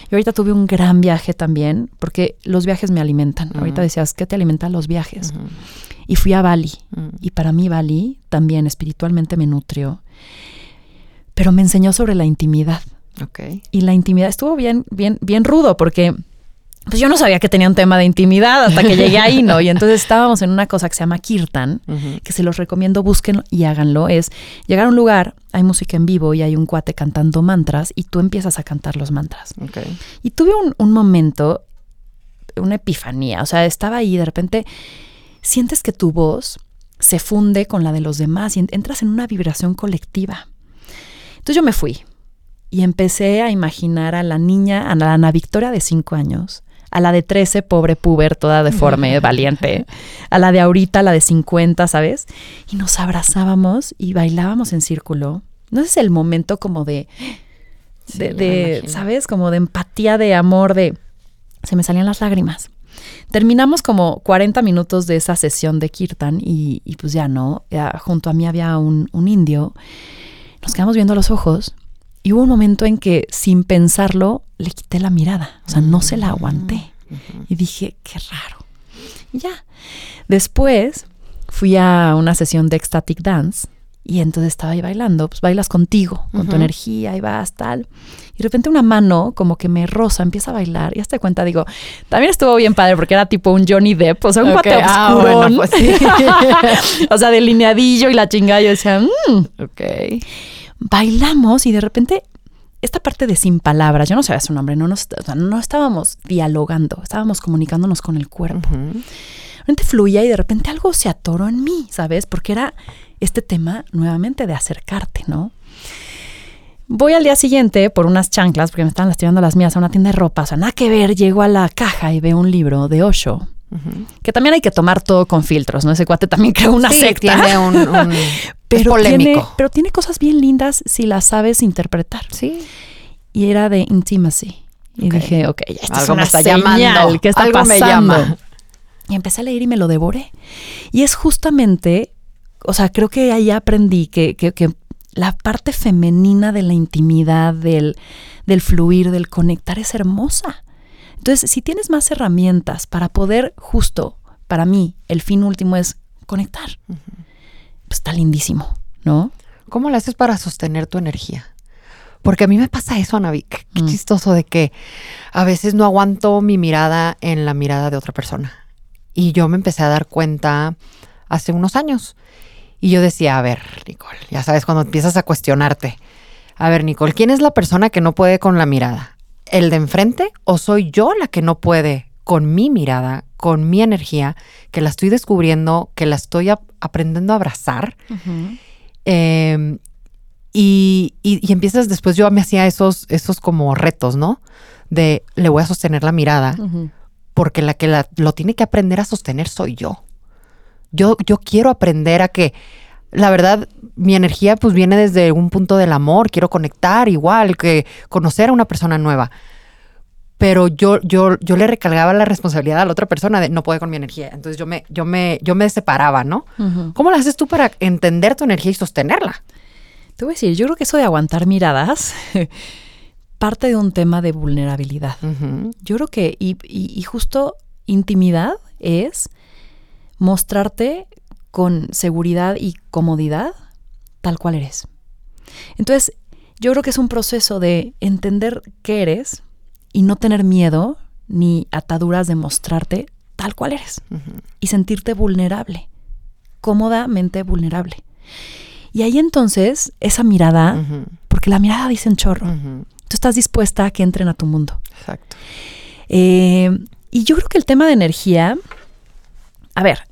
Yo ahorita tuve un gran viaje también, porque los viajes me alimentan. Ahorita decías, ¿qué te alimentan los viajes? Y fui a Bali. Y para mí Bali también espiritualmente me nutrió. Pero me enseñó sobre la intimidad. Okay. Y la intimidad estuvo bien, bien, bien rudo, porque pues yo no sabía que tenía un tema de intimidad hasta que llegué ahí, ¿no? Y entonces estábamos en una cosa que se llama Kirtan, que se los recomiendo, búsquenlo y háganlo. Es llegar a un lugar, hay música en vivo y hay un cuate cantando mantras y tú empiezas a cantar los mantras. Y tuve un, un momento, una epifanía, o sea, estaba ahí y de repente sientes que tu voz se funde con la de los demás y entras en una vibración colectiva. Entonces yo me fui y empecé a imaginar a la niña, a la Ana Victoria de cinco años, a la de 13, pobre puber, toda deforme, valiente, a la de ahorita, la de 50, ¿sabes? Y nos abrazábamos y bailábamos en círculo. No es el momento como de, de, ¿sabes? Como de empatía, de amor, de... Se me salían las lágrimas. Terminamos como 40 minutos de esa sesión de kirtan y, pues ya no, junto a mí había un, un indio. Nos quedamos viendo los ojos y hubo un momento en que, sin pensarlo, le quité la mirada. O sea, no se la mm, aguanté. Y dije, qué raro. Y ya. Después fui a una sesión de ecstatic dance y entonces estaba ahí bailando, pues bailas contigo, con tu energía, y vas, tal. Y de repente una mano como que me rosa, empieza a bailar, y hasta cuenta, digo, también estuvo bien padre porque era tipo un Johnny Depp, o sea, un okay. Ah, pues o sea, delineadillo y la chingada, yo decía, mmm, ok bailamos y de repente esta parte de sin palabras, yo no sabía su nombre, no, nos, no estábamos dialogando, estábamos comunicándonos con el cuerpo. Realmente fluía y de repente algo se atoró en mí, ¿sabes? Porque era este tema nuevamente de acercarte, ¿no? Voy al día siguiente por unas chanclas, porque me estaban lastimando las mías a una tienda de ropa, o sea, nada que ver, llego a la caja y veo un libro de Osho, que también hay que tomar todo con filtros, ¿no? Ese cuate también creó una secta. Tiene un, pero Tiene, pero tiene cosas bien lindas si las sabes interpretar. Sí. Y era de intimacy. Y dije, ok, esto Algo me está llamando. ¿Qué está Algo me llama. Y empecé a leer y me lo devoré. Y es justamente, o sea, creo que ahí aprendí que, que, la parte femenina de la intimidad, del, del fluir, del conectar es hermosa. Entonces, si tienes más herramientas para poder, justo, para mí, el fin último es conectar. Pues está lindísimo, ¿no? ¿Cómo lo haces para sostener tu energía? Porque a mí me pasa eso, Ana Qué mm. chistoso de que a veces no aguanto mi mirada en la mirada de otra persona. Y yo me empecé a dar cuenta hace unos años. Y yo decía, a ver, Nicole, ya sabes, cuando empiezas a cuestionarte. A ver, Nicole, ¿quién es la persona que no puede con la mirada? ¿El de enfrente o soy yo la que no puede con mi mirada, con mi energía, que la estoy descubriendo, que la estoy aprendiendo a abrazar. Em, y, empiezas después, yo me hacía esos, esos como retos, ¿no? De le voy a sostener la mirada, porque la que lo tiene que aprender a sostener soy yo. Yo, yo quiero aprender a que, la verdad, mi energía pues viene desde un punto del amor, quiero conectar igual, que conocer a una persona nueva pero yo, yo, yo le recargaba la responsabilidad a la otra persona de no puede con mi energía. Entonces yo me, yo me, yo me separaba, ¿no? ¿Cómo lo haces tú para entender tu energía y sostenerla? Te voy a decir, yo creo que eso de aguantar miradas parte de un tema de vulnerabilidad. Yo creo que, y, y justo intimidad es mostrarte con seguridad y comodidad tal cual eres. Entonces, yo creo que es un proceso de entender qué eres, y no tener miedo ni ataduras de mostrarte tal cual eres y sentirte vulnerable, cómodamente vulnerable. Y ahí entonces esa mirada, porque la mirada dice un chorro, tú estás dispuesta a que entren a tu mundo. Exacto. Eh, y yo creo que el tema de energía, a ver,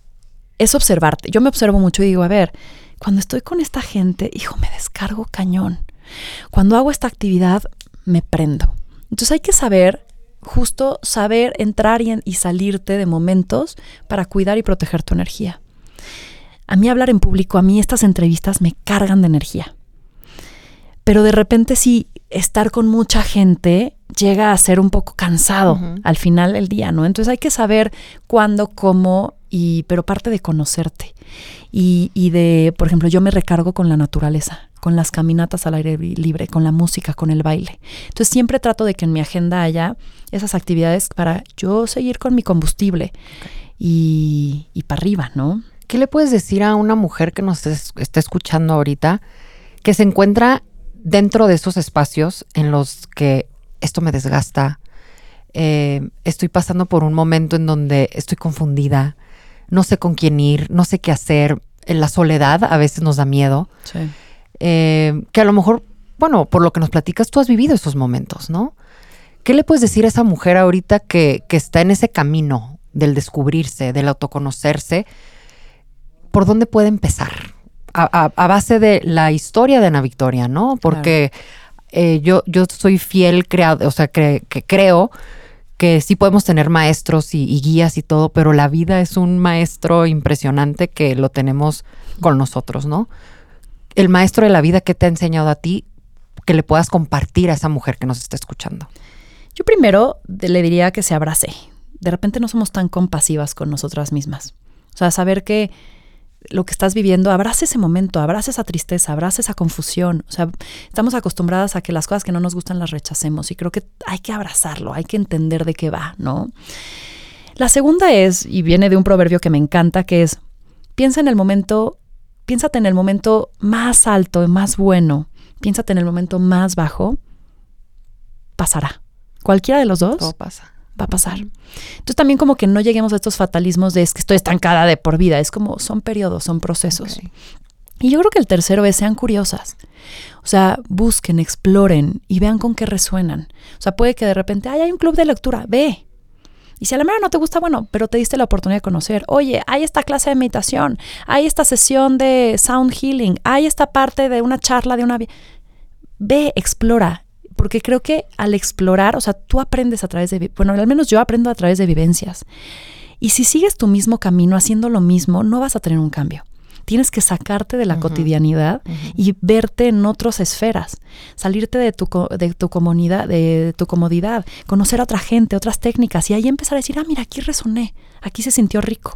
es observarte. Yo me observo mucho y digo, a ver, cuando estoy con esta gente, hijo, me descargo cañón. Cuando hago esta actividad, me prendo. Entonces hay que saber, justo saber entrar y, salirte de momentos para cuidar y proteger tu energía. A mí hablar en público, a mí estas entrevistas me cargan de energía. Pero de repente sí, estar con mucha gente llega a ser un poco cansado al final del día, ¿no? Entonces hay que saber cuándo, cómo, y, pero parte de conocerte. Y, y de, por ejemplo, yo me recargo con la naturaleza con las caminatas al aire libre, con la música, con el baile. Entonces siempre trato de que en mi agenda haya esas actividades para yo seguir con mi combustible y, para arriba, ¿no? ¿Qué le puedes decir a una mujer que nos está escuchando ahorita que se encuentra dentro de esos espacios en los que esto me desgasta, eh, estoy pasando por un momento en donde estoy confundida, no sé con quién ir, no sé qué hacer, en la soledad a veces nos da miedo. Sí. Eh, que a lo mejor, bueno, por lo que nos platicas, tú has vivido esos momentos, ¿no? ¿Qué le puedes decir a esa mujer ahorita que, que está en ese camino del descubrirse, del autoconocerse? ¿Por dónde puede empezar? A, base de la historia de Ana Victoria, ¿no? Porque eh, yo, yo soy fiel creado, o sea, que, creo que sí podemos tener maestros y, guías y todo, pero la vida es un maestro impresionante que lo tenemos con nosotros, ¿no? El maestro de la vida que te ha enseñado a ti, que le puedas compartir a esa mujer que nos está escuchando. Yo primero le diría que se abrace. De repente no somos tan compasivas con nosotras mismas. O sea, saber que lo que estás viviendo, abrace ese momento, abrace esa tristeza, abrace esa confusión. O sea, estamos acostumbradas a que las cosas que no nos gustan las rechacemos y creo que hay que abrazarlo, hay que entender de qué va, ¿no? La segunda es, y viene de un proverbio que me encanta, que es, piensa en el momento, piénsate en el momento más alto, más bueno, piénsate en el momento más bajo, pasará. Cualquiera de los dos. Todo pasa. Va a pasar. Entonces también como que no lleguemos a estos fatalismos de es que estoy estancada de por vida. Es como son periodos, son procesos. Y yo creo que el tercero es sean curiosas. O sea, busquen, exploren y vean con qué resuenan. O sea, puede que de repente, ay, hay un club de lectura, ve. Y si a la mera no te gusta, bueno, pero te diste la oportunidad de conocer. Oye, hay esta clase de meditación, hay esta sesión de sound healing, hay esta parte de una charla de una... Ve, explora porque creo que al explorar, o sea, tú aprendes a través de, bueno, al menos yo aprendo a través de vivencias. Y si sigues tu mismo camino haciendo lo mismo, no vas a tener un cambio. Tienes que sacarte de la cotidianidad y verte en otras esferas, salirte de tu, de tu comunidad, de tu comodidad, conocer a otra gente, otras técnicas y ahí empezar a decir, ah, mira, aquí resoné, aquí se sintió rico,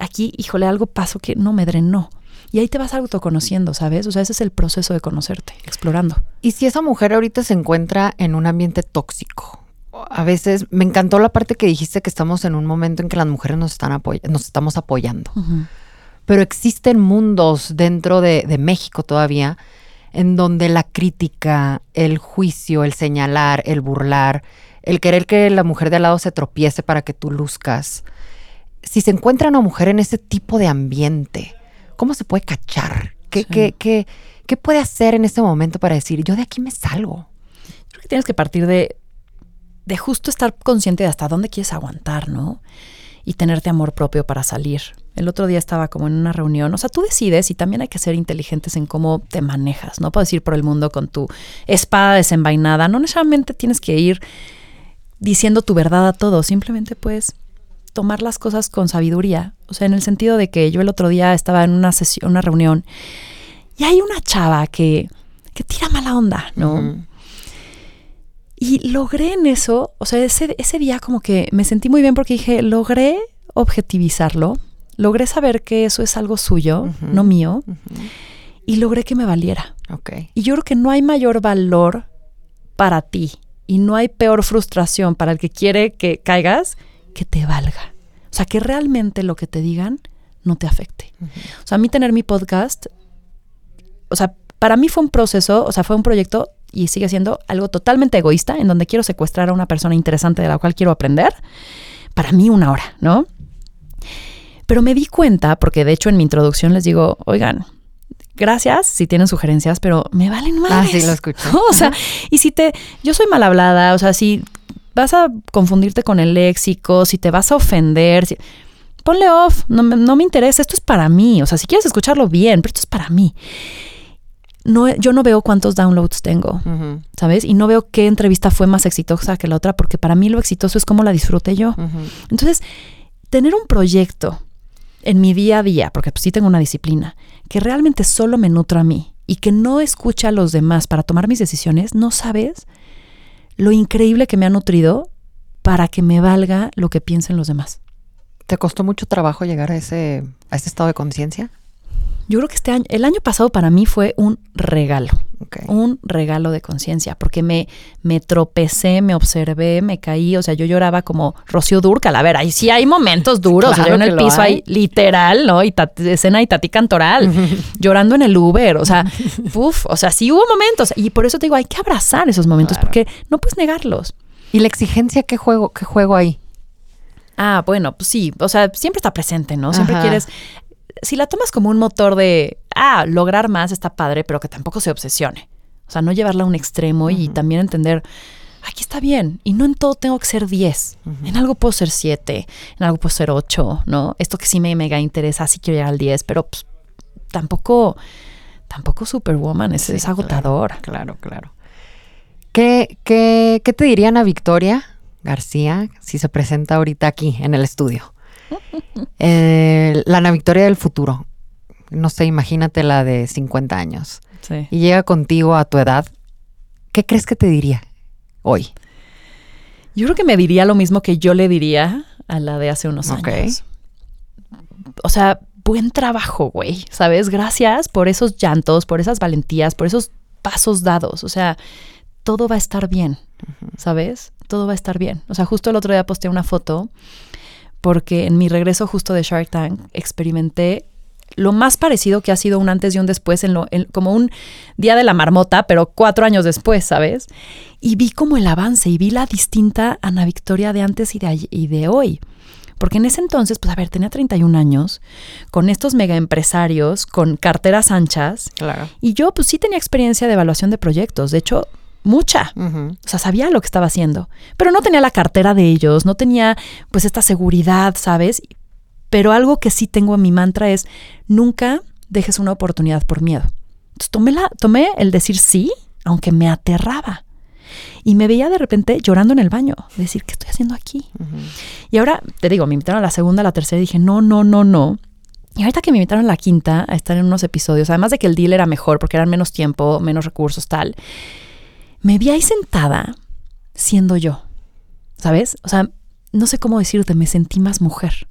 aquí, híjole, algo pasó que no me drenó. Y ahí te vas autoconociendo, ¿sabes? O sea, ese es el proceso de conocerte, explorando. Y si esa mujer ahorita se encuentra en un ambiente tóxico, a veces me encantó la parte que dijiste que estamos en un momento en que las mujeres nos, están nos estamos apoyando. Pero existen mundos dentro de, de México todavía en donde la crítica, el juicio, el señalar, el burlar, el querer que la mujer de al lado se tropiece para que tú luzcas. Si se encuentra una mujer en ese tipo de ambiente, ¿Cómo se puede cachar? ¿Qué, qué, qué, qué puede hacer en este momento para decir, yo de aquí me salgo? Creo que tienes que partir de, de justo estar consciente de hasta dónde quieres aguantar, ¿no? Y tenerte amor propio para salir. El otro día estaba como en una reunión, o sea, tú decides y también hay que ser inteligentes en cómo te manejas, no puedes ir por el mundo con tu espada desenvainada, no necesariamente tienes que ir diciendo tu verdad a todo, simplemente puedes tomar las cosas con sabiduría. O sea, en el sentido de que yo el otro día estaba en una sesión, una reunión, y hay una chava que, que tira mala onda, ¿no? Y logré en eso, o sea, ese, ese día como que me sentí muy bien porque dije, logré objetivizarlo, logré saber que eso es algo suyo, no mío, y logré que me valiera. Okay. Y yo creo que no hay mayor valor para ti y no hay peor frustración para el que quiere que caigas que te valga. O sea, que realmente lo que te digan no te afecte. O sea, a mí tener mi podcast, o sea, para mí fue un proceso, o sea, fue un proyecto y sigue siendo algo totalmente egoísta, en donde quiero secuestrar a una persona interesante de la cual quiero aprender. Para mí una hora, ¿no? Pero me di cuenta, porque de hecho en mi introducción les digo, oigan, gracias si tienen sugerencias, pero me valen más. Ah, sí, lo escucho. O sea, y si te, yo soy mal hablada, o sea, si vas a confundirte con el léxico, si te vas a ofender, ponle off, no, no, me interesa, esto es para mí, o sea, si quieres escucharlo bien, pero esto es para mí. No, yo no veo cuántos downloads tengo, ¿sabes? Y no veo qué entrevista fue más exitosa que la otra, porque para mí lo exitoso es cómo la disfruté yo. Entonces, tener un proyecto en mi día a día, porque pues sí tengo una disciplina, que realmente solo me nutra a mí y que no escucha a los demás para tomar mis decisiones, no sabes lo increíble que me ha nutrido para que me valga lo que piensen los demás. ¿Te costó mucho trabajo llegar a ese, a ese estado de conciencia? Yo creo que este año, el año pasado para mí fue un regalo, un regalo de conciencia, porque me, me tropecé, me observé, me caí, o sea, yo lloraba como Rocío Durcal, a ver, ahí sí hay momentos duros, yo en el piso ahí, literal, ¿no? Y escena y Tati Cantoral, llorando en el Uber, o sea, uf, o sea, sí hubo momentos, y por eso te digo, hay que abrazar esos momentos, porque no puedes negarlos. ¿Y la exigencia qué juego, qué juego ahí? Ah, bueno, pues sí, o sea, siempre está presente, ¿no? Siempre quieres, si la tomas como un motor de, ah, lograr más está padre, pero que tampoco se obsesione. O sea, no llevarla a un extremo y también entender, aquí está bien, y no en todo tengo que ser 10. En algo puedo ser 7, en algo puedo ser 8, ¿no? Esto que sí me mega interesa, sí quiero llegar al 10, pero pues, tampoco, tampoco Superwoman, es, es agotador. Claro, claro. ¿Qué, qué, ¿Qué te dirían a Victoria García si se presenta ahorita aquí en el estudio? Eh, la Ana Victoria del futuro. No sé, imagínate la de 50 años. Y llega contigo a tu edad. ¿Qué crees que te diría hoy? Yo creo que me diría lo mismo que yo le diría a la de hace unos años. O sea, buen trabajo, güey. ¿Sabes? Gracias por esos llantos, por esas valentías, por esos pasos dados. O sea, todo va a estar bien. ¿Sabes? Todo va a estar bien. O sea, justo el otro día posté una foto porque en mi regreso justo de Shark Tank experimenté lo más parecido que ha sido un antes y un después, en lo, como un día de la marmota, pero cuatro años después, ¿sabes? Y vi como el avance y vi la distinta Ana Victoria de antes y de, y de hoy. Porque en ese entonces, pues a ver, tenía 31 años, con estos mega empresarios, con carteras anchas. Claro. Y yo, pues sí tenía experiencia de evaluación de proyectos. De hecho, mucha. O sea, sabía lo que estaba haciendo, pero no tenía la cartera de ellos, no tenía pues esta seguridad, ¿sabes? Pero algo que sí tengo en mi mantra es nunca dejes una oportunidad por miedo. Entonces tomé, la, tomé el decir sí, aunque me aterraba. Y me veía de repente llorando en el baño, decir, ¿qué estoy haciendo aquí? Y ahora, te digo, me invitaron a la segunda, a la tercera y dije, no, no, no, no. Y ahorita que me invitaron a la quinta a estar en unos episodios, además de que el deal era mejor porque eran menos tiempo, menos recursos, tal, me vi ahí sentada siendo yo, ¿sabes? O sea, no sé cómo decirte, me sentí más mujer.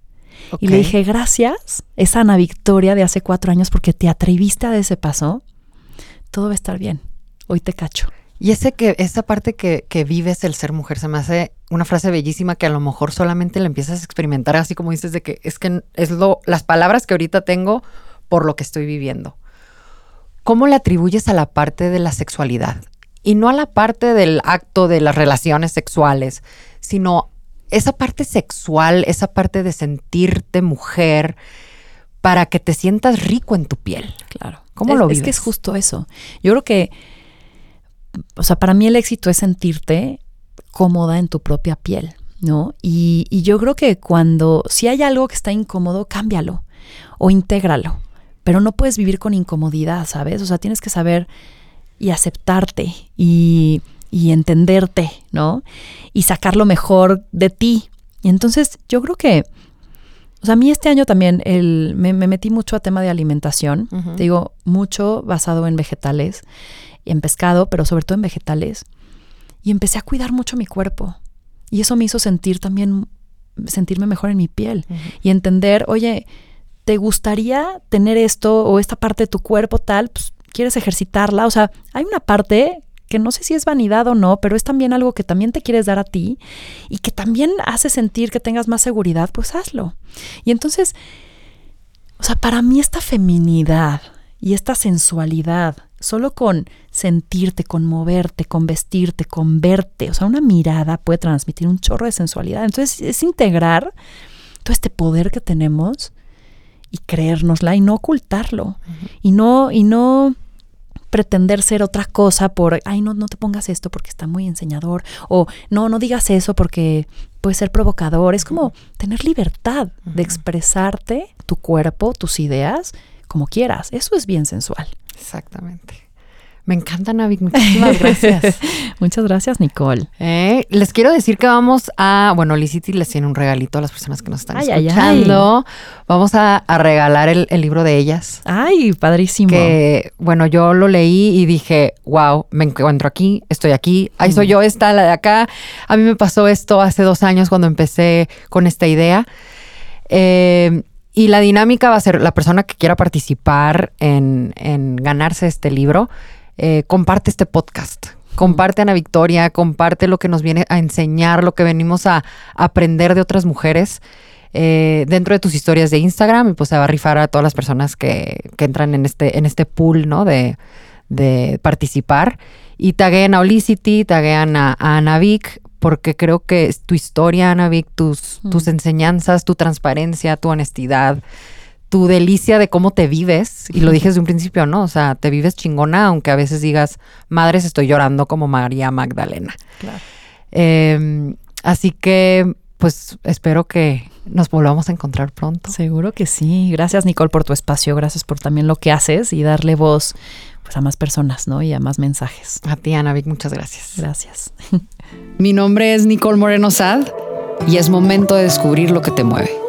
Y le dije, gracias, esa Ana Victoria de hace cuatro años, porque te atreviste a ese paso. Todo va a estar bien. Hoy te cacho. Y ese que, esa parte que, que, vives el ser mujer se me hace una frase bellísima que a lo mejor solamente la empiezas a experimentar, así como dices, de que es que es lo, las palabras que ahorita tengo por lo que estoy viviendo. ¿Cómo le atribuyes a la parte de la sexualidad? Y no a la parte del acto de las relaciones sexuales, sino esa parte sexual, esa parte de sentirte mujer para que te sientas rico en tu piel. Claro. ¿Cómo lo vives? Es que es justo eso. Yo creo que, o sea, para mí el éxito es sentirte cómoda en tu propia piel, ¿no? Y, y yo creo que cuando, si hay algo que está incómodo, cámbialo o intégralo. Pero no puedes vivir con incomodidad, ¿sabes? O sea, tienes que saber y aceptarte y, entenderte, ¿no? Y sacar lo mejor de ti. Y entonces yo creo que, o sea, a mí este año también el, me, metí mucho a tema de alimentación, te digo, mucho basado en vegetales, en pescado, pero sobre todo en vegetales. Y empecé a cuidar mucho mi cuerpo. Y eso me hizo sentir también, sentirme mejor en mi piel y entender, oye, ¿te gustaría tener esto o esta parte de tu cuerpo tal? Pues quieres ejercitarla. O sea, hay una parte que no sé si es vanidad o no, pero es también algo que también te quieres dar a ti y que también hace sentir que tengas más seguridad, pues hazlo. Y entonces, o sea, para mí esta feminidad y esta sensualidad, solo con sentirte, con moverte, con vestirte, con verte, o sea, una mirada puede transmitir un chorro de sensualidad. Entonces, es integrar todo este poder que tenemos y creérnosla y no ocultarlo. Y no, y no pretender ser otra cosa por, ay, no, no te pongas esto porque está muy enseñador, o no, no digas eso porque puede ser provocador. Es como tener libertad de expresarte tu cuerpo, tus ideas, como quieras. Eso es bien sensual. Exactamente. Me encanta, Navi. Muchísimas gracias. Muchas gracias, Nicole. Eh, les quiero decir que vamos a. Bueno, Licity les tiene un regalito a las personas que nos están escuchando. Vamos a, regalar el, libro de ellas. Ay, padrísimo. Que, bueno, yo lo leí y dije, wow, me encuentro aquí, estoy aquí. Ahí soy yo, esta, la de acá. A mí me pasó esto hace dos años cuando empecé con esta idea. Eh, y la dinámica va a ser la persona que quiera participar en, en ganarse este libro eh, comparte este podcast. Comparte Ana Victoria, comparte lo que nos viene a enseñar, lo que venimos a, aprender de otras mujeres eh, dentro de tus historias de Instagram y pues se va a rifar a todas las personas que, entran en este, en este pool, ¿no? De, participar. Y tagueen a Olicity, taguean a, a Ana Vic porque creo que tu historia, Ana Vic, tus, mm. tus enseñanzas, tu transparencia, tu honestidad, tu delicia de cómo te vives, y lo dije desde un principio, ¿no? O sea, te vives chingona, aunque a veces digas, madres, estoy llorando como María Magdalena. Claro. Em, así que, pues, espero que nos volvamos a encontrar pronto. Seguro que sí. Gracias, Nicole, por tu espacio. Gracias por también lo que haces y darle voz pues, a más personas, ¿no? Y a más mensajes. A ti, Ana Vic, muchas gracias. Gracias. Mi nombre es Nicole Moreno Sad y es momento de descubrir lo que te mueve.